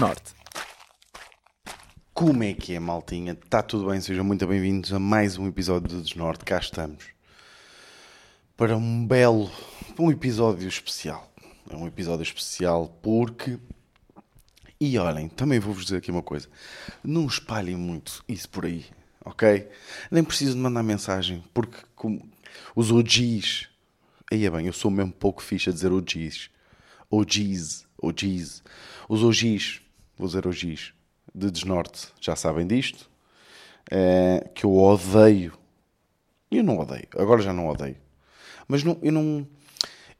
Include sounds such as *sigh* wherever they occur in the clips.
Desnorte. Como é que é, maltinha? Está tudo bem? Sejam muito bem-vindos a mais um episódio do Desnorte. Cá estamos para um belo, um episódio especial. É um episódio especial porque... E olhem, também vou-vos dizer aqui uma coisa. Não espalhem muito isso por aí, ok? Nem preciso de mandar mensagem, porque como os OGs... Aí é bem, eu sou mesmo pouco fixe a dizer OGs. OGs, OGs. Os OGs, vou OGs, de Desnorte, já sabem disto. É, que eu odeio. Eu não odeio, agora já não odeio. Mas não, eu não.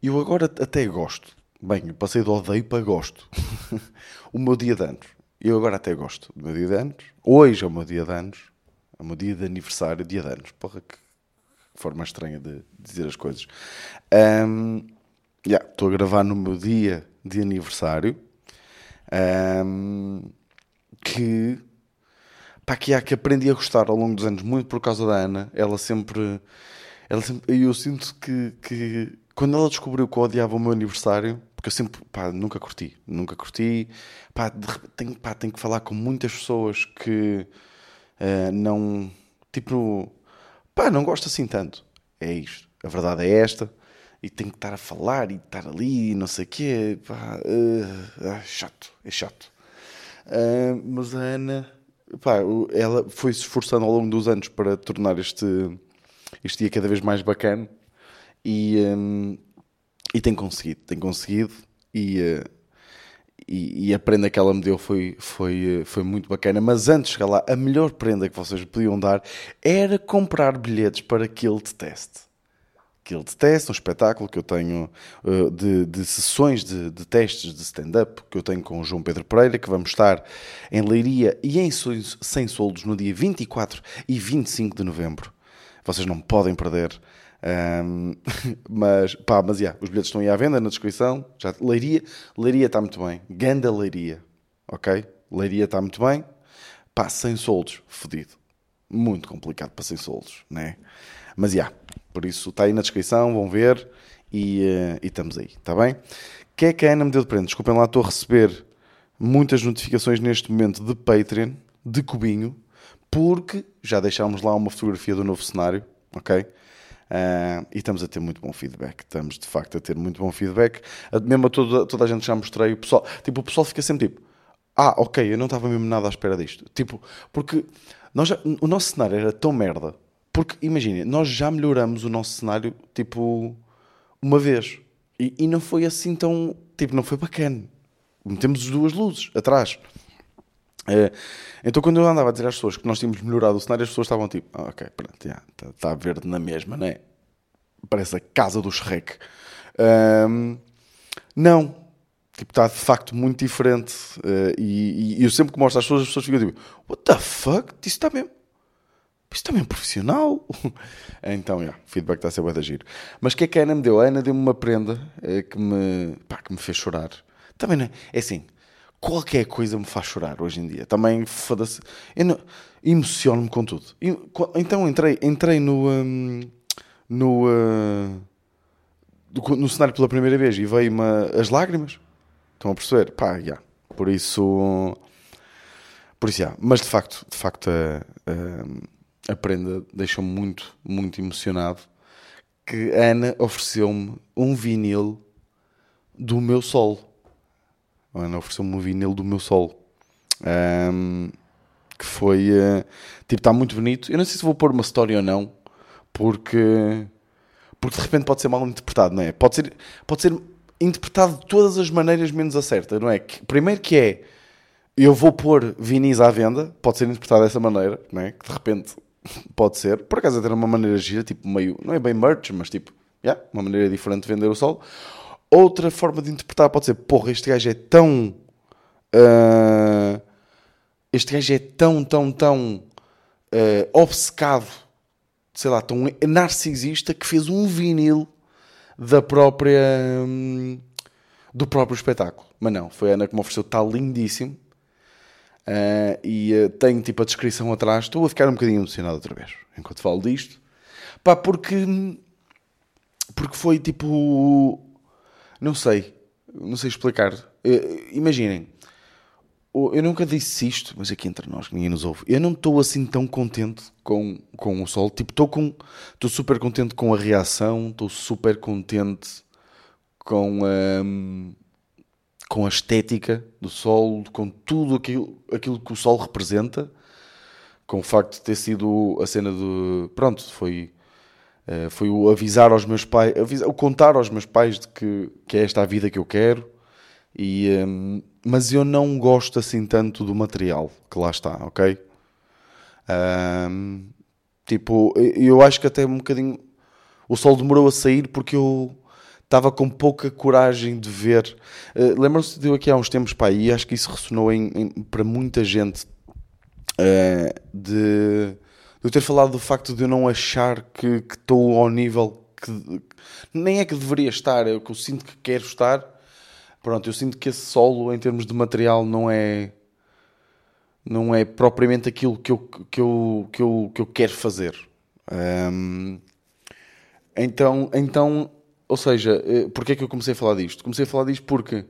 Eu agora até gosto. Bem, eu passei de odeio para gosto. *laughs* o meu dia de anos. Eu agora até gosto do meu dia de anos. Hoje é o meu dia de anos. É o meu dia de aniversário, dia de anos. Porra, que forma estranha de dizer as coisas. Um, yeah, estou a gravar no meu dia de aniversário. Um, que pá, que há que aprendi a gostar ao longo dos anos, muito por causa da Ana. Ela sempre. Ela sempre eu sinto que, que quando ela descobriu que eu odiava o meu aniversário, porque eu sempre, pá, nunca curti, nunca curti, pá, de, tenho, pá, tenho que falar com muitas pessoas que uh, não, tipo, pá, não gosto assim tanto. É isto, a verdade é esta, e tenho que estar a falar e estar ali e não sei o quê, pá, uh, chato, é chato. Uh, mas a Ana, pá, ela foi se esforçando ao longo dos anos para tornar este, este dia cada vez mais bacana e, um, e tem conseguido, tem conseguido e, uh, e, e, a prenda que ela me deu foi, foi, foi muito bacana. Mas antes de chegar lá, a melhor prenda que vocês podiam dar era comprar bilhetes para aquele teste que ele detesta, um espetáculo que eu tenho uh, de, de, sessões de, de testes de stand-up que eu tenho com o João Pedro Pereira, que vamos estar em Leiria e em Sem Soldos no dia 24 e 25 de novembro. Vocês não podem perder. Um, *laughs* mas, pá, mas yeah, os bilhetes estão aí à venda na descrição. Já, Leiria, Leiria está muito bem. Ganda Leiria, ok? Leiria está muito bem. Pá, sem soldos, fodido. Muito complicado para sem soldos, né? Mas já, yeah, por isso está aí na descrição, vão ver e, uh, e estamos aí, está bem? O que é que a Ana me deu de prenda? Desculpem lá, estou a receber muitas notificações neste momento de Patreon, de Cubinho, porque já deixámos lá uma fotografia do novo cenário, ok? Uh, e estamos a ter muito bom feedback. Estamos de facto a ter muito bom feedback. Mesmo a toda, toda a gente já mostrei. O pessoal, tipo, o pessoal fica sempre tipo: Ah, ok, eu não estava mesmo nada à espera disto. Tipo, porque nós já, o nosso cenário era tão merda porque, imagina, nós já melhoramos o nosso cenário, tipo, uma vez. E, e, não foi assim tão. Tipo, não foi bacana. Metemos duas luzes atrás. É, então, quando eu andava a dizer às pessoas que nós tínhamos melhorado o cenário, as pessoas estavam tipo, ah, ok, pronto, está tá verde na mesma, né? Parece a casa do Shrek. Um, não. Tipo, está de facto muito diferente. Uh, e, e, eu sempre que mostro às pessoas, as pessoas ficam tipo, what the fuck? Isso está mesmo isto também é profissional. *laughs* então, yeah, o feedback está a ser bem giro. Mas o que é que a Ana me deu? A Ana deu-me uma prenda eh, que, me, pá, que me fez chorar. Também não é, é assim, qualquer coisa me faz chorar hoje em dia. Também, foda-se, emociono-me com tudo. Então entrei, entrei no, um, no, uh, no cenário pela primeira vez e veio-me as lágrimas. Estão a perceber? Pá, já. Yeah. Por isso... Por isso, yeah. Mas de facto, de facto, uh, uh, a prenda deixou-me muito, muito emocionado que a Ana ofereceu-me um vinil do meu sol. A Ana ofereceu-me um vinil do meu sol. Um, que foi uh, tipo, está muito bonito. Eu não sei se vou pôr uma história ou não, porque porque de repente pode ser mal interpretado, não é? Pode ser, pode ser interpretado de todas as maneiras menos a certa, não é? Que, primeiro que é eu vou pôr vinis à venda, pode ser interpretado dessa maneira, não é? Que de repente Pode ser. Por acaso, até uma maneira gira, tipo meio. Não é bem merch, mas tipo. Yeah, uma maneira diferente de vender o sol. Outra forma de interpretar pode ser: porra, este gajo é tão. Uh, este gajo é tão, tão, tão. Uh, obcecado. Sei lá, tão narcisista que fez um vinil da própria. Um, do próprio espetáculo. Mas não, foi a Ana que me ofereceu, está lindíssimo. Uh, e uh, tenho tipo a descrição atrás. Estou a ficar um bocadinho emocionado outra vez enquanto falo disto. Pá, porque. Porque foi tipo. Não sei. Não sei explicar. Uh, imaginem. eu nunca disse isto, mas aqui entre nós, que ninguém nos ouve. Eu não estou assim tão contente com, com o sol. Tipo, estou com. Estou super contente com a reação, estou super contente com a, com a estética do sol, com tudo aquilo, aquilo que o sol representa, com o facto de ter sido a cena do. Pronto, foi. eh, Foi o avisar aos meus pais, o contar aos meus pais de que, que é esta a vida que eu quero, e, hum, mas eu não gosto assim tanto do material que lá está, ok? Hum, tipo, eu acho que até um bocadinho o sol demorou a sair porque eu estava com pouca coragem de ver. Uh, Lembram-se de eu aqui há uns tempos, pá, e acho que isso ressonou em, em- para muita gente uh, de, de eu ter falado do facto de eu não achar que estou ao nível que nem é que deveria estar, é o que eu sinto que quero estar. Pronto, eu sinto que esse solo em termos de material não é não é propriamente aquilo que eu, que eu, que eu, que eu quero fazer. Ahm, então, então, ou seja, eh, porque é que eu comecei a falar disto? Comecei a falar disto porque,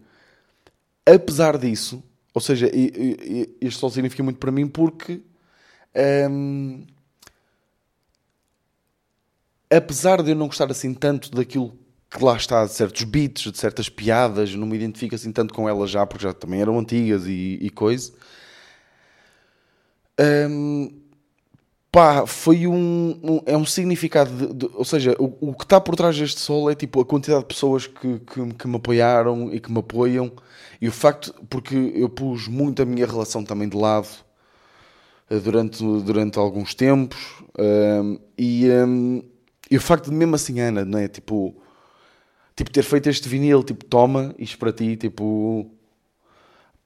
apesar disso, ou seja, este sol significa muito para mim porque, ahm, apesar de eu não gostar assim tanto daquilo que lá está, de certos beats, de certas piadas, não me identifico assim tanto com elas já, porque já também eram antigas e, e coisa. Hum, pá, foi um, um- é um significado, de- de- ou seja, o, o que está por trás deste sol é tipo a quantidade de pessoas que, que, que me apoiaram e que me apoiam, e o facto, porque eu pus muito a minha relação também de lado eh, durante, durante alguns tempos, hum, e, hum, e o facto de mesmo assim, Ana, não é? Tipo, tipo, ter feito este vinil, tipo, toma isto para ti, tipo,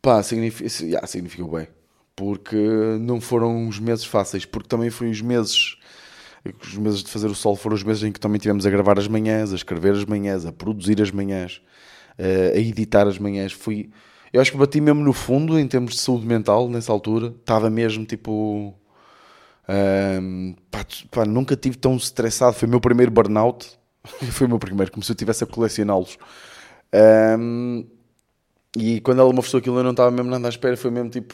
pá, significa, yeah, significa bem. Porque não foram uns meses fáceis, porque também foi os meses, os meses de fazer o sol foram os meses em que também tivemos a gravar as manhãs, a escrever as manhãs, a produzir as manhãs, eh, a editar as manhãs. Fui, eu acho que bati mesmo no fundo em termos de saúde mental nessa altura. Estava mesmo tipo. ahm, pá, pá, nunca tive tão estressado. Foi o meu primeiro burnout. *laughs* Foi o meu primeiro, como se eu estivesse a colecioná-los. Ahm, e quando ela me ofereceu aquilo, eu não estava mesmo nada à espera. Foi mesmo tipo.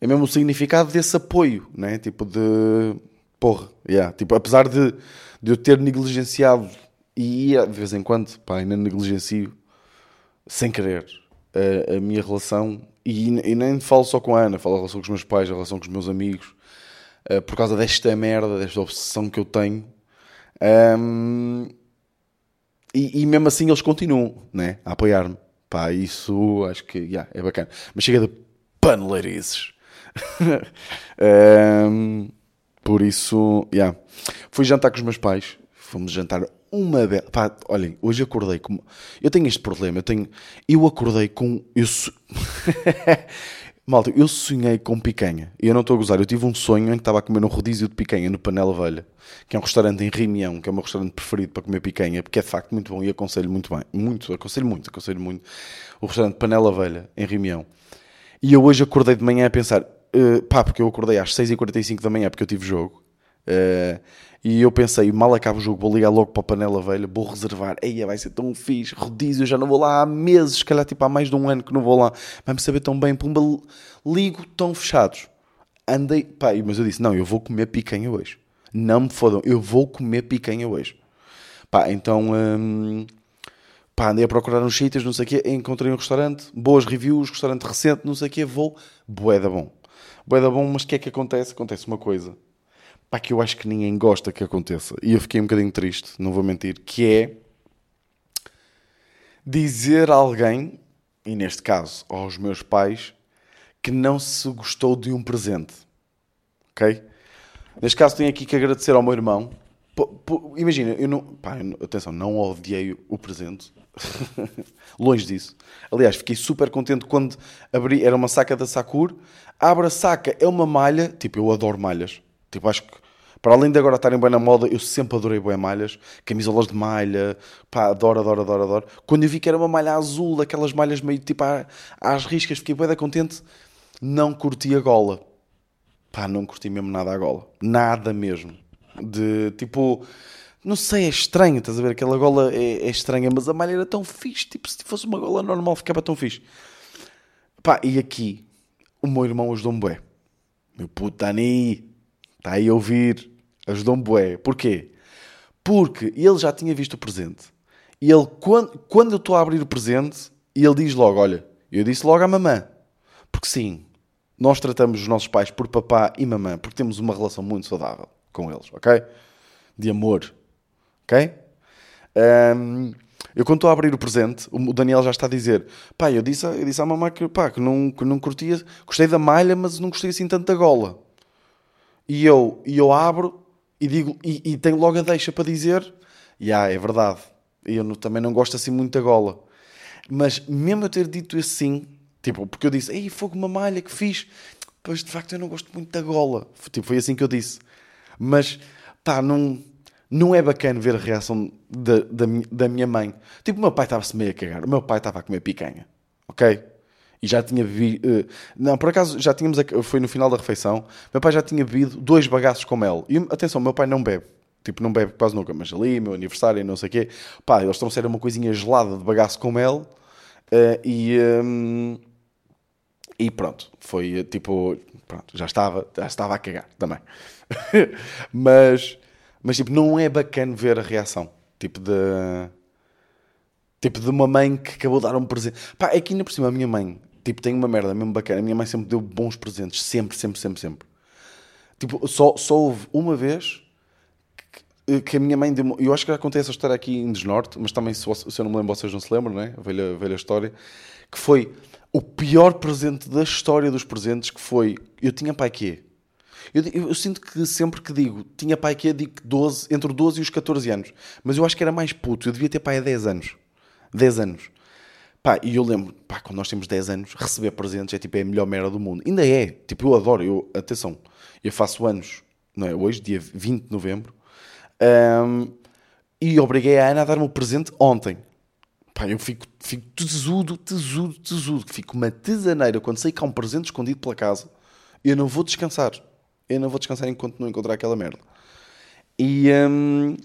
É mesmo o significado desse apoio, né? Tipo de. Porra, yeah. tipo, apesar de, de eu ter negligenciado e ia de vez em quando, pá, ainda negligencio sem querer a, a minha relação e, e nem falo só com a Ana, falo a relação com os meus pais, a relação com os meus amigos, eh, por causa desta merda, desta obsessão que eu tenho. Ahm, e, e mesmo assim eles continuam né, a apoiar-me. Pá, isso acho que yeah, é bacana. Mas chega de paneleirices. *laughs* Ahm, por isso, yeah. fui jantar com os meus pais. Fomos jantar uma vez. Pá, olhem, hoje acordei com. Eu tenho este problema. Eu tenho. Eu acordei com. Eu so- *laughs* Malta, eu sonhei com picanha. E eu não estou a gozar. Eu tive um sonho em que estava a comer um rodízio de picanha no Panela Velha, que é um restaurante em Rimião, que é o meu restaurante preferido para comer picanha, porque é de facto muito bom e aconselho muito bem. Muito, aconselho muito, aconselho muito. O restaurante Panela Velha, em Rimião. E eu hoje acordei de manhã a pensar, eh, pá, porque eu acordei às 6h45 da manhã porque eu tive jogo. Eh, e eu pensei, mal acaba o jogo, vou ligar logo para a panela velha, vou reservar. Eia, vai ser tão fixe, rodízio, já não vou lá há meses, se calhar tipo há mais de um ano que não vou lá. Vai-me saber tão bem, pumba, ligo, tão fechados. Andei, pá, mas eu disse, não, eu vou comer picanha hoje. Não me fodam, eu vou comer picanha hoje. Pá, então, hum, pá, andei a procurar uns sítios, não sei o quê, encontrei um restaurante, boas reviews, restaurante recente, não sei o quê, vou, boeda bom. Boeda bom, mas o que é que acontece? Acontece uma coisa, pá, que eu acho que ninguém gosta que aconteça, e eu fiquei um bocadinho triste, não vou mentir, que é dizer a alguém, e neste caso aos meus pais, que não se gostou de um presente, ok? Neste caso tenho aqui que agradecer ao meu irmão. Imagina, eu não. Pá, atenção, não odiei o presente. *laughs* Longe disso. Aliás, fiquei super contente quando abri. Era uma saca da Sakura. Abre a saca, é uma malha. Tipo, eu adoro malhas. Tipo, acho que. Para além de agora estarem bem na moda, eu sempre adorei bem malhas. Camisolas de malha. Pá, adoro, adoro, adoro, adoro. Quando eu vi que era uma malha azul, daquelas malhas meio tipo às riscas, fiquei bem contente. Não curti a gola. Pá, não curti mesmo nada a gola. Nada mesmo. De tipo. Não sei, é estranho, estás a ver? Aquela gola é, é estranha, mas a malha era tão fixe. Tipo, se fosse uma gola normal, ficava tão fixe. Pá, e aqui, o meu irmão ajudou-me bué. Meu puto, aí. Está aí a ouvir. Ajudou-me bué. Porquê? Porque ele já tinha visto o presente. E ele, quando, quando eu estou a abrir o presente, ele diz logo, olha, eu disse logo à mamã. Porque sim, nós tratamos os nossos pais por papá e mamã, porque temos uma relação muito saudável com eles, ok? De amor, ok? Um, eu quando estou a abrir o presente, o Daniel já está a dizer, pá, eu disse, eu disse à mamãe que, pá, que, não, que não curtia, gostei da malha, mas não gostei assim tanto da gola. E eu, e eu abro e digo, e, e tenho logo a deixa para dizer, já, yeah, é verdade, eu não, também não gosto assim muito da gola. Mas mesmo eu ter dito assim, tipo, porque eu disse, ei, fogo uma malha que fiz, pois de facto eu não gosto muito da gola. Tipo, foi assim que eu disse. Mas, pá, não, não é bacana ver a reação da, da, da minha mãe. Tipo, o meu pai estava-se meio a cagar, o meu pai estava a comer picanha, ok? E já tinha bebido. Uh, não, por acaso já tínhamos. Foi no final da refeição. Meu pai já tinha bebido dois bagaços com mel. E atenção, meu pai não bebe. Tipo, não bebe quase nunca, mas ali, meu aniversário não sei o quê. Pá, eles ser uma coisinha gelada de bagaço com mel. Uh, e, um, e pronto, foi tipo, pronto, já estava, já estava a cagar também. Mas, mas tipo, não é bacana ver a reação, tipo de, tipo de uma mãe que acabou de dar um presente. Pá, é que ainda por cima a minha mãe, tipo, tem uma merda mesmo bacana. A minha mãe sempre deu bons presentes, sempre, sempre, sempre, sempre. Tipo, só, só houve uma vez que a minha mãe deu eu acho que já contei essa história aqui em Desnorte, mas também se, se eu não me lembro, vocês não se lembram, não é? A velha, a velha história, que foi o pior presente da história dos presentes, que foi, eu tinha pai quê? Eu, eu, eu, sinto que sempre que digo tinha pai quê, digo 12, entre 12 e os 14 anos, mas eu acho que era mais puto, eu devia ter pai há 10 anos, 10 anos. Pá, e eu lembro, pá, quando nós temos 10 anos, receber presentes é tipo é a melhor merda do mundo. Ainda é, tipo, eu adoro, eu, atenção, eu faço anos, não é? Hoje, dia 20 de novembro, um, e obriguei a Ana a dar-me o presente ontem. Pá, eu fico, fico tesudo, tesudo, tesudo. Fico uma tesaneira quando sei que há um presente escondido pela casa. Eu não vou descansar. Eu não vou descansar enquanto não encontrar aquela merda. E, um,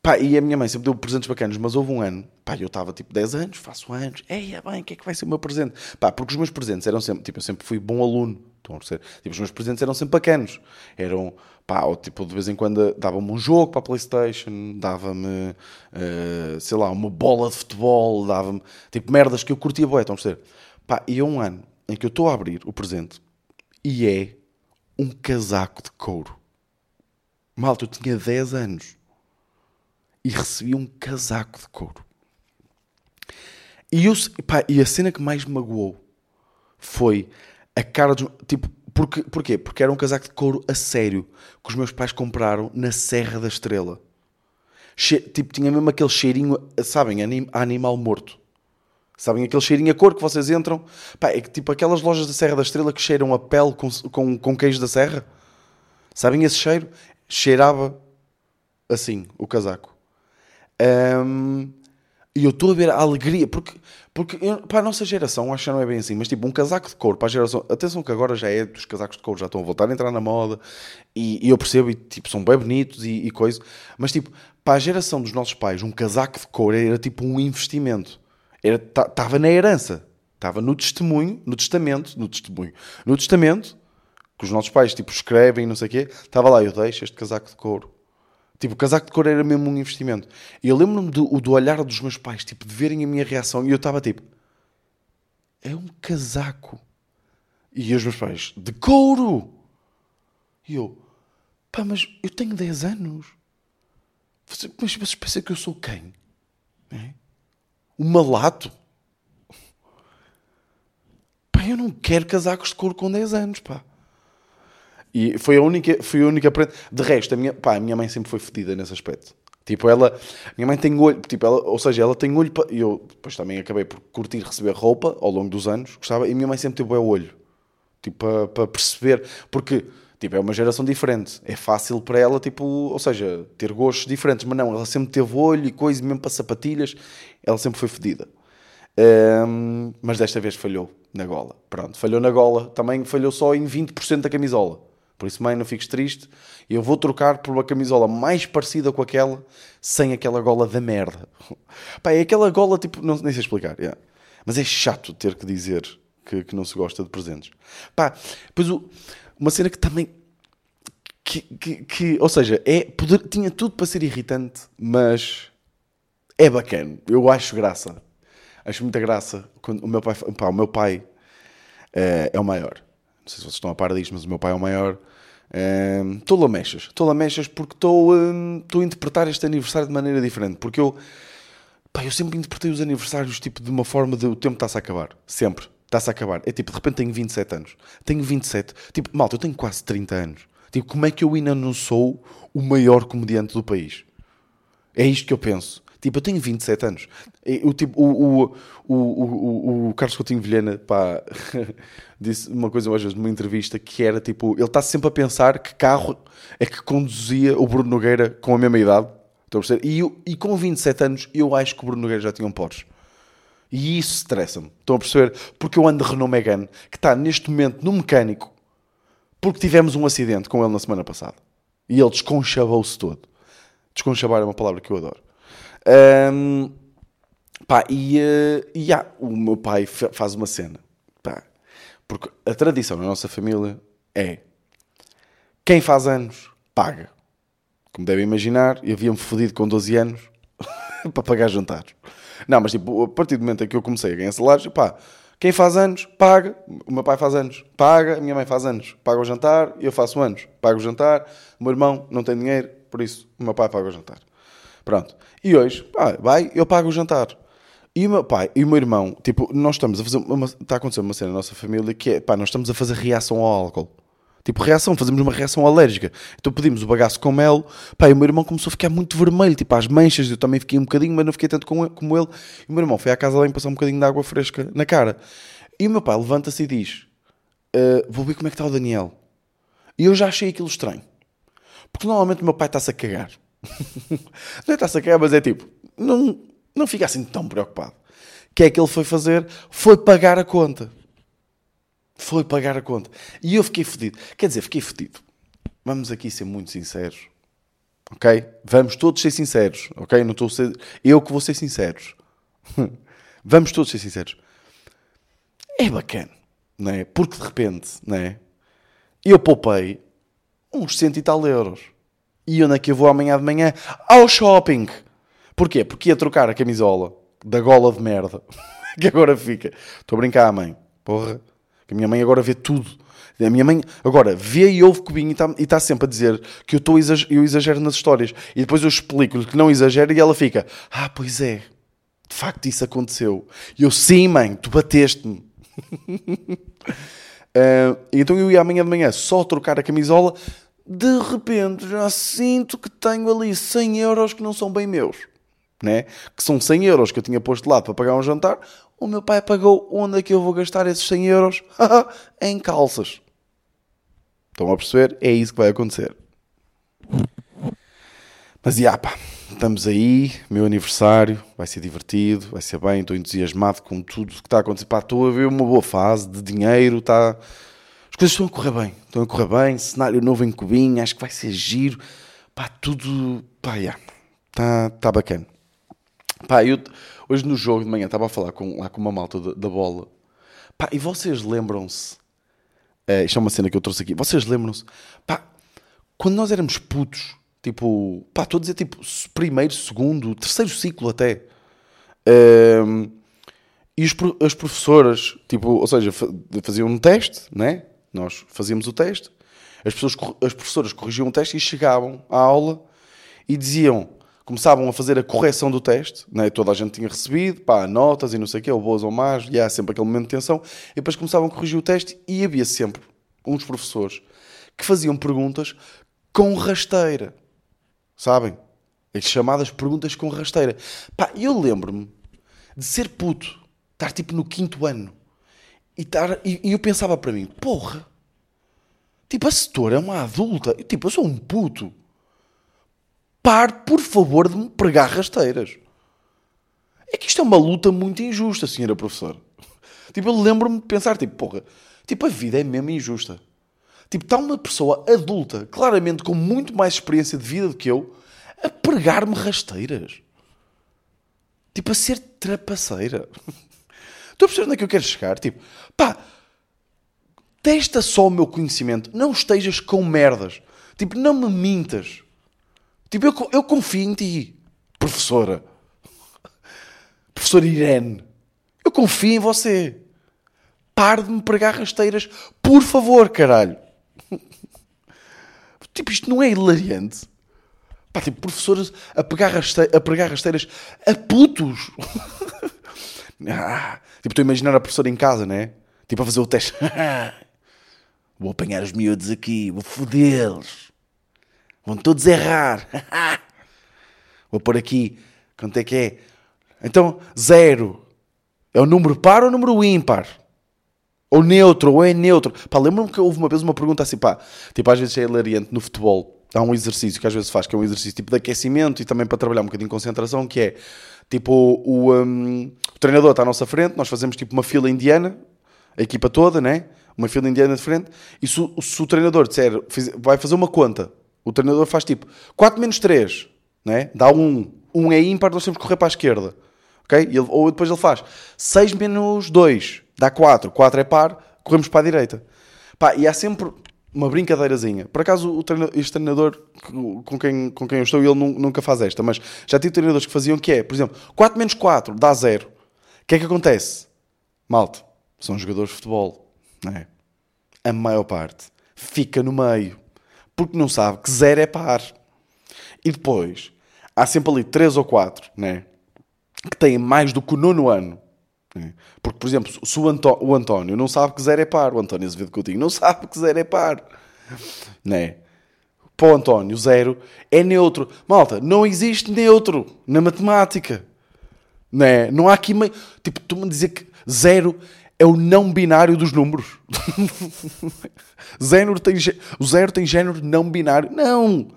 pá, e a minha mãe sempre deu presentes bacanas, mas houve um ano, pá, eu estava tipo 10 anos, faço anos, ei, é bem, o que é que vai ser o meu presente? Pá, porque os meus presentes eram sempre, tipo, eu sempre fui bom aluno, estão a Tipo, os meus presentes eram sempre bacanos. Eram, pá, ou, tipo, de vez em quando dava-me um jogo para a Playstation, dava-me, uh, sei lá, uma bola de futebol, dava-me, tipo, merdas que eu curtia bué, estão a perceber? Pá, e é um ano em que eu estou a abrir o presente e é um casaco de couro. Malta, eu tinha 10 anos e recebi um casaco de couro. E, eu, pá, e a cena que mais me magoou foi a cara dos. Tipo, porque, porquê? Porque era um casaco de couro a sério que os meus pais compraram na Serra da Estrela. Che tipo, tinha mesmo aquele cheirinho, sabem, anim animal morto. Sabem aquele cheirinho a cor que vocês entram? Pá, é tipo aquelas lojas da Serra da Estrela que cheiram a pele com, com, com queijo da serra. Sabem esse cheiro? Cheirava assim o casaco. Um, e eu estou a ver a alegria, porque, porque para a nossa geração, acho que não é bem assim, mas tipo, um casaco de couro para a geração. Atenção que agora já é, os casacos de couro já estão a voltar a entrar na moda, e, e eu percebo, e tipo, são bem bonitos e, e coisa, mas tipo, para a geração dos nossos pais, um casaco de couro era tipo um investimento, estava na herança, estava no testemunho, no testamento, no testemunho, no testamento, que os nossos pais tipo escrevem, não sei o quê, estava lá, eu deixo este casaco de couro Tipo, o casaco de cor era mesmo um investimento. E eu lembro-me do, do olhar dos meus pais, tipo, de verem a minha reação. E eu estava tipo, é um casaco. E os meus pais, de couro! E eu, pá, mas eu tenho 10 anos. Mas vocês pensam que eu sou quem? É? O malato? Pá, eu não quero casacos de couro com 10 anos, pá. E foi a única, foi a única prenda. De resto, a minha, pá, a minha mãe sempre foi fedida nesse aspecto. Tipo, ela, minha mãe tem olho, tipo, ela, ou seja, ela tem olho para. Eu depois também acabei por curtir receber roupa ao longo dos anos, gostava, e minha mãe sempre teve o olho, tipo, para, para perceber, porque, tipo, é uma geração diferente, é fácil para ela, tipo, ou seja, ter gostos diferentes, mas não, ela sempre teve olho e coisa, mesmo para sapatilhas, ela sempre foi fedida. Um, mas desta vez falhou na gola. Pronto, falhou na gola, também falhou só em 20% da camisola. Por isso, mãe, não fiques triste. Eu vou trocar por uma camisola mais parecida com aquela, sem aquela gola da merda. *laughs* Pá, é aquela gola tipo. Não, nem sei explicar. Yeah. Mas é chato ter que dizer que, que não se gosta de presentes. Pá, depois o, uma cena que também. Que, que, que- ou seja, é, poder, tinha tudo para ser irritante, mas é bacana. Eu acho graça. Acho muita graça. Quando o meu pai, pá, o meu pai eh, é o maior. Não sei se vocês estão a par disto, mas o meu pai é o maior. Eh, Estou lamechas. Estou lamechas porque estou eh, estou a interpretar este aniversário de maneira diferente. Porque eu, pá, eu sempre interpretei os aniversários tipo, de uma forma de o tempo está-se a acabar. Sempre. Está-se a acabar. É tipo, de repente tenho 27 anos. Tenho 27. Tipo, malta, eu tenho quase 30 anos. Tipo, como é que eu ainda não sou o maior comediante do país? É isto que eu penso. Tipo, eu tenho 27 anos. E O, tipo, o, o, o, o, Carlos Coutinho Vilhena pá, *laughs* disse uma coisa vez numa entrevista que era tipo, ele está sempre a pensar que carro é que conduzia o Bruno Nogueira com a mesma idade. Estão a perceber? E, eu- e com 27 anos eu acho que o Bruno Nogueira já tinha um Porsche. E isso estressa-me. Estão a perceber? Porque eu ando de Renault Megane, que está neste momento no mecânico, porque tivemos um acidente com ele na semana passada. E ele desconchabou-se todo. Desconchabar é uma palavra que eu adoro. Ahm, pá, e, eh, e há, o meu pai fa- faz uma cena. Pá, porque a tradição na nossa família é quem faz anos paga. Como devem imaginar, eu havia-me fodido com 12 anos *laughs* para pagar jantares. Não, mas tipo, a partir do momento em que eu comecei a ganhar salários, pá, quem faz anos, paga. O meu pai faz anos, paga. A minha mãe faz anos, paga o jantar. Eu faço anos, pago o jantar. O meu irmão não tem dinheiro, por isso o meu pai paga o jantar. Pronto. E hoje, pá, vai, eu pago o jantar. E o meu pai e o meu irmão, tipo, nós estamos a fazer uma, está a acontecer uma cena na nossa família que é, pá, nós estamos a fazer reação ao álcool. Tipo, reação, fazemos uma reação alérgica. Então pedimos o bagaço com mel, pá, e o meu irmão começou a ficar muito vermelho, tipo, às manchas, eu também fiquei um bocadinho, mas não fiquei tanto com- como ele. E o meu irmão foi à casa lá e passar um bocadinho de água fresca na cara. E o meu pai levanta-se e diz, "Ah, vou ver como é que está o Daniel. E eu já achei aquilo estranho. Porque normalmente o meu pai está-se a cagar. *laughs* não é está-se a cagar, mas é tipo, não, não fica assim tão preocupado. O que é que ele foi fazer? Foi pagar a conta. Foi pagar a conta. E eu fiquei fodido. Quer dizer, fiquei fodido. Vamos aqui ser muito sinceros. Ok? Vamos todos ser sinceros. Ok? Não estou ser... Eu que vou ser sinceros. *laughs* Vamos todos ser sinceros. É bacana. Não é? Porque de repente, não é? Eu poupei uns cento e tal euros. E onde é que eu vou amanhã de manhã? Ao shopping. Porquê? Porque ia trocar a camisola da gola de merda. *laughs* que agora fica. Estou a brincar, mãe. Porra. A minha mãe agora vê tudo. A minha mãe agora vê e ouve cubinho e está tá sempre a dizer que eu, tô eu exagero nas histórias. E depois eu explico-lhe que não exagero e ela fica: Ah, pois é. De facto isso aconteceu. E eu, sim, mãe, tu bateste-me. Ah, *laughs* então eu ia amanhã de manhã só trocar a camisola. De repente já sinto que tenho ali 100 euros que não são bem meus. Né? Que são 100 euros que eu tinha posto de lado para pagar um jantar. O meu pai pagou. Onde é que eu vou gastar esses 100 euros? *laughs* em calças. Estão a perceber? É isso que vai acontecer. Mas, já, pá, estamos aí, meu aniversário, vai ser divertido, vai ser bem, estou entusiasmado com tudo o que está a acontecer. Pá, estou a ver uma boa fase de dinheiro, está... as coisas estão a correr bem, estão a correr bem, cenário novo em Cubinho, acho que vai ser giro, pá, tudo, pá, já, está tá bacana. Pá, eu hoje no jogo de manhã estava a falar com, lá com uma malta da, bola, pá, e vocês lembram-se, eh, isto é uma cena que eu trouxe aqui, vocês lembram-se, pá, quando nós éramos putos, tipo, pá, estou a dizer tipo primeiro, segundo, terceiro ciclo até. Ehm, e os, as professoras, tipo, ou seja, fa- faziam um teste, né? Nós fazíamos o teste, as, pessoas, as professoras corrigiam o teste e chegavam à aula e diziam, começavam a fazer a correção do teste, né? toda a gente tinha recebido, pá, notas e não sei o quê, ou boas ou más, e há sempre aquele momento de tensão, e depois começavam a corrigir o teste e havia sempre uns professores que faziam perguntas com rasteira, sabem? As chamadas perguntas com rasteira. Pá, eu lembro-me de ser puto, estar tipo no quinto ano, e, estar, e, e eu pensava para mim, porra, tipo, a setora é uma adulta, eu, tipo, eu sou um puto. Pare, por favor, de me pregar rasteiras. É que isto é uma luta muito injusta, senhora professora. Tipo, eu lembro-me de pensar, tipo, porra, tipo, a vida é mesmo injusta. Tipo, está uma pessoa adulta, claramente com muito mais experiência de vida do que eu, a pregar-me rasteiras. Tipo, a ser trapaceira. Estou a perceber onde é que eu quero chegar? Tipo, pá, testa só o meu conhecimento. Não estejas com merdas. Tipo, não me mintas. Tipo, eu, eu confio em ti, professora. Professora Irene. Eu confio em você. Pare de me pregar rasteiras, por favor, caralho. *laughs* Tipo, isto não é hilariante. Pá, tipo, professores a, pegar raste... a pregar rasteiras a putos. *laughs* ah, tipo, estou a imaginar a professora em casa, né? Tipo, a fazer o teste. *laughs* vou apanhar os miúdos aqui, vou fodê-los. Vão todos errar. *laughs* vou pôr aqui. Quanto é que é? Então, zero. É o número par ou o número ímpar? Ou neutro, ou é neutro. Pá, lembro-me que houve uma vez uma pergunta assim, pá. Tipo, às vezes é hilariante no futebol há um exercício que às vezes faz, que é um exercício tipo de aquecimento e também para trabalhar um bocadinho de concentração, que é tipo o, um, o treinador está à nossa frente, nós fazemos tipo uma fila indiana, a equipa toda, né? Uma fila indiana de frente, e se, se o treinador disser, vai fazer uma conta, o treinador faz tipo 4 menos 3, né? Dá 1. 1 é ímpar, nós temos que correr para a esquerda. ok? Ele, ou depois ele faz 6 menos 2, dá 4. 4 é par, corremos para a direita. Pá, e há sempre uma brincadeirazinha. Por acaso, o treinador, este treinador com quem, com quem eu estou, ele nunca faz esta, mas já tive treinadores que faziam que é, por exemplo, 4 menos 4 dá 0. O que é que acontece? Malta, são jogadores de futebol, não é? A maior parte fica no meio, porque não sabe que 0 é par. E depois, há sempre ali 3 ou 4, né? Que têm mais do que o nono ano. Né? Porque, por exemplo, se o, o António não sabe que zero é par, o António Azevedo Coutinho não *laughs* sabe que zero é par, né? Para o António, zero é neutro. Malta, não existe neutro na matemática. Né? Não há aqui meio. Tipo, tu me dizer que zero é o não binário dos números. *laughs* zero tem, o zero tem género não binário. Não!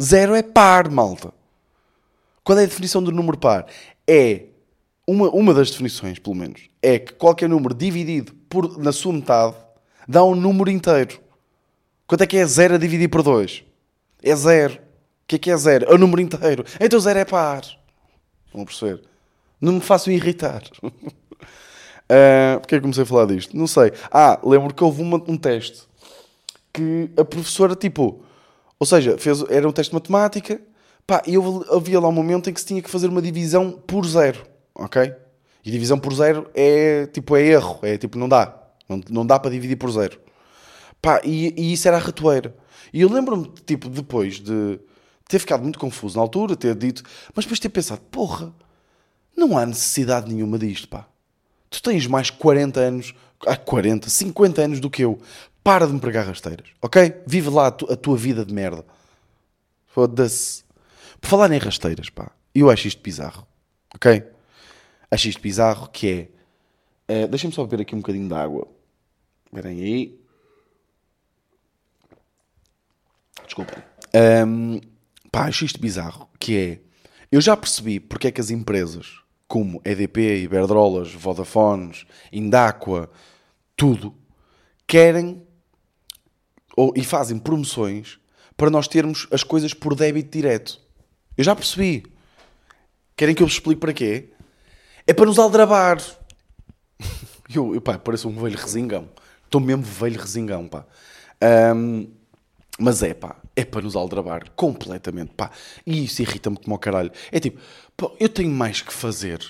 Zero é par, malta. Qual é a definição do número par? É uma, uma das definições, pelo menos, é que qualquer número dividido por, na sua metade dá um número inteiro. Quanto é que é zero a dividir por 2? É zero. O que é que é zero? É o número inteiro. Então zero é par. Vão perceber? Não me façam irritar. *laughs* uh, Porquê é que comecei a falar disto? Não sei. Ah, lembro que houve uma, um teste que a professora, tipo, ou seja, fez, era um teste de matemática, pá, e havia lá um momento em que se tinha que fazer uma divisão por zero ok? E divisão por zero é tipo é erro, é tipo não dá, não, não dá para dividir por zero. Pá, e, e isso era a ratoeira. E eu lembro-me, tipo, depois de ter ficado muito confuso na altura, ter dito, mas depois ter pensado, porra, não há necessidade nenhuma disto, pá. Tu tens mais 40 anos, ah, 40, 50 anos do que eu. Para de me pregar rasteiras, ok? Vive lá a, tu, a tua vida de merda. Foda-se. Por falar em rasteiras, pá, eu acho isto bizarro, ok? Acho isto bizarro, que é... Uh, Deixem-me só beber aqui um bocadinho de água. Esperem aí. Desculpem. Um, pá, acho isto bizarro, que é... Eu já percebi porque é que as empresas, como EDP, Iberdrolas, Vodafones, Indaqua, tudo, querem ou, e fazem promoções para nós termos as coisas por débito direto. Eu já percebi. Querem que eu vos explique para quê? É para nos aldrabar. *laughs* Eu, eu pá, pareço um velho resingão. Estou mesmo velho resingão, pá. Um, mas é, pá, é para nos aldrabar completamente, pá. E isso irrita-me como ao caralho. É tipo, pá, eu tenho mais que fazer,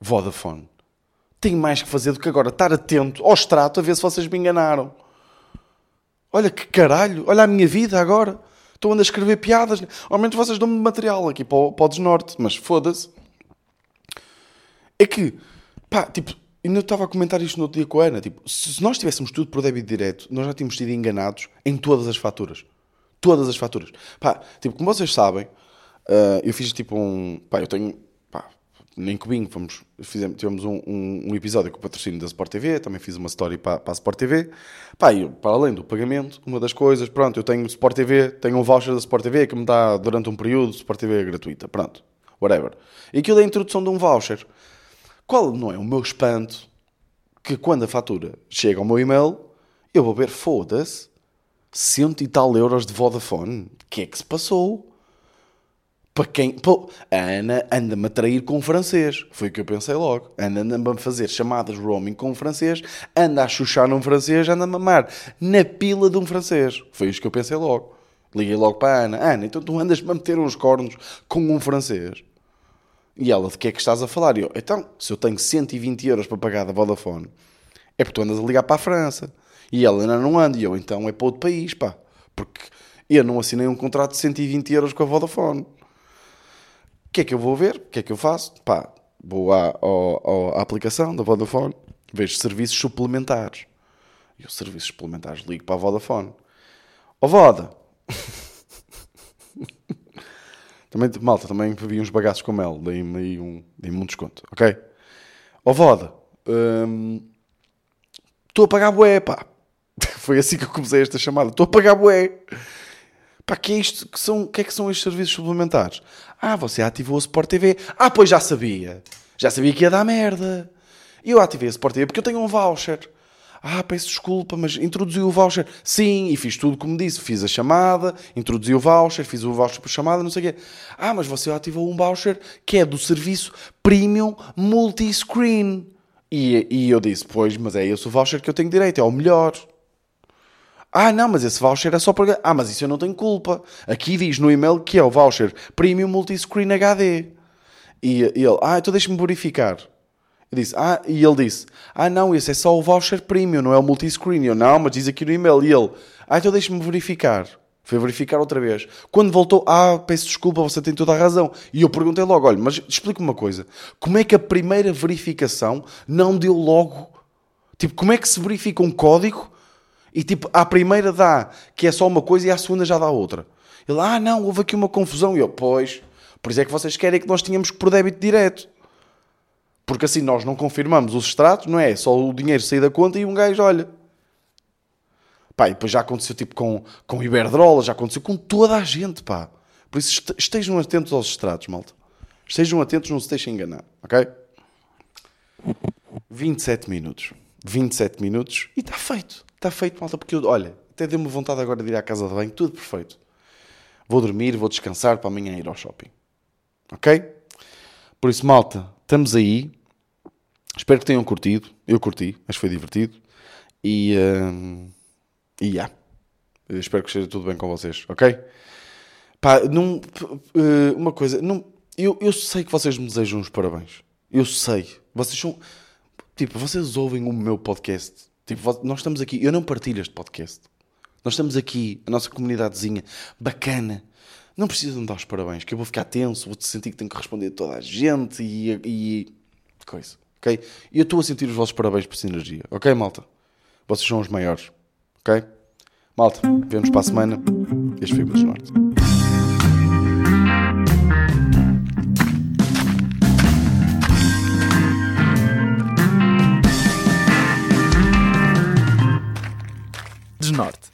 Vodafone. Tenho mais que fazer do que agora estar atento ao extrato a ver se vocês me enganaram. Olha que caralho, olha a minha vida agora. Estou a escrever piadas. Ao menos vocês dão-me material aqui para o, para o desnorte, mas foda-se. É que, pá, tipo, ainda estava a comentar isto no outro dia com a Ana. Tipo, se nós tivéssemos tudo por débito direto, nós já tínhamos sido enganados em todas as faturas. Todas as faturas. Pá, tipo, como vocês sabem, uh, eu fiz tipo um. Pá, eu tenho. Pá, nem cubinho, fomos, fizemos, tivemos um, um, um, episódio com o patrocínio da Sport TV, também fiz uma story para, para a Sport TV. Pá, e para além do pagamento, uma das coisas, pronto, eu tenho Sport TV, tenho um voucher da Sport TV que me dá durante um período, Sport TV é gratuita, pronto, whatever. E aquilo é a introdução de um voucher. Qual não é o meu espanto que quando a fatura chega ao meu e-mail, eu vou ver, foda-se, cento e tal euros de Vodafone. O que é que se passou? Para quem. Pô, a Ana anda-me a trair com francês. Foi o que eu pensei logo. Ana anda-me a fazer chamadas roaming com francês, anda a chuchar num francês, anda a mamar na pila de um francês. Foi isso que eu pensei logo. Liguei logo para a Ana. Ana, então tu andas-me a meter uns cornos com um francês. E ela, de que é que estás a falar? E eu, então, se eu tenho 120 euros para pagar da Vodafone, é porque tu andas a ligar para a França. E ela ainda não anda. E eu, então é para outro país, pá. Porque eu não assinei um contrato de 120 euros com a Vodafone que é que eu vou ver? O que é que eu faço? Pá, vou à, à, à aplicação da Vodafone, vejo serviços suplementares. E os serviços suplementares ligo para a Vodafone. Ó Voda! *laughs* também, malta, também vi uns bagaços com mel, dei-me aí um, dei um desconto, ok? Ó Voda! Estou hum, a pagar bué, pá! Foi assim que eu comecei esta chamada. Estou a pagar bué! Pá, que é isto? Que são, que é que são estes serviços suplementares? Ah, você ativou o Sport TV. Ah, pois já sabia. Já sabia que ia dar merda. Eu ativei o Sport TV porque eu tenho um voucher. Ah, peço desculpa, mas introduziu o voucher. Sim, e fiz tudo como disse. Fiz a chamada, introduzi o voucher, fiz o voucher por chamada, não sei o quê. Ah, mas você ativou um voucher que é do serviço Premium Multiscreen. E, e eu disse, pois, mas é esse o voucher que eu tenho direito, é o melhor. Ah, não, mas esse voucher é só para. Ah, mas isso eu não tenho culpa. Aqui diz no e-mail que é o voucher Premium Multiscreen HD. E ele, ah, então deixa-me verificar. Eu disse, ah, e ele disse, ah, não, esse é só o voucher Premium, não é o multiscreen. Eu, não, mas diz aqui no e-mail. E ele, ah, então deixa-me verificar. Foi verificar outra vez. Quando voltou, ah, peço desculpa, você tem toda a razão. E eu perguntei logo, olha, mas explica-me uma coisa. Como é que a primeira verificação não deu logo? Tipo, como é que se verifica um código e tipo, à primeira dá que é só uma coisa e à segunda já dá outra. Ele, ah, não, houve aqui uma confusão. E eu, pois, por isso é que vocês querem que nós tínhamos por débito direto. Porque assim nós não confirmamos os extratos, não é? Só o dinheiro sair da conta e um gajo olha. Pá, e depois já aconteceu tipo com, com Iberdrola, já aconteceu com toda a gente, pá. Por isso estejam atentos aos extratos, malta. Estejam atentos, não se deixem enganar, ok? 27 minutos. 27 minutos e está feito. Está feito, malta, porque eu, olha, até deu-me vontade agora de ir à casa de banho, tudo perfeito. Vou dormir, vou descansar para amanhã ir ao shopping. Ok? Por isso, malta, estamos aí. Espero que tenham curtido. Eu curti, mas foi divertido. E. Uh, e yeah. espero que esteja tudo bem com vocês, ok? Pá, não, uh, uma coisa, não, eu, eu sei que vocês me desejam os parabéns. Eu sei. Vocês são. Tipo, vocês ouvem o meu podcast Tipo, nós estamos aqui, eu não partilho este podcast. Nós estamos aqui, a nossa comunidadezinha, bacana. Não precisam de dar os parabéns, que eu vou ficar tenso, vou sentir que tenho que responder a toda a gente e, e coisa, ok? Eu estou a sentir os vossos parabéns por sinergia, ok, malta? Vocês são os maiores, ok? Malta, vemos para a semana. Este foi o Norte. Norte.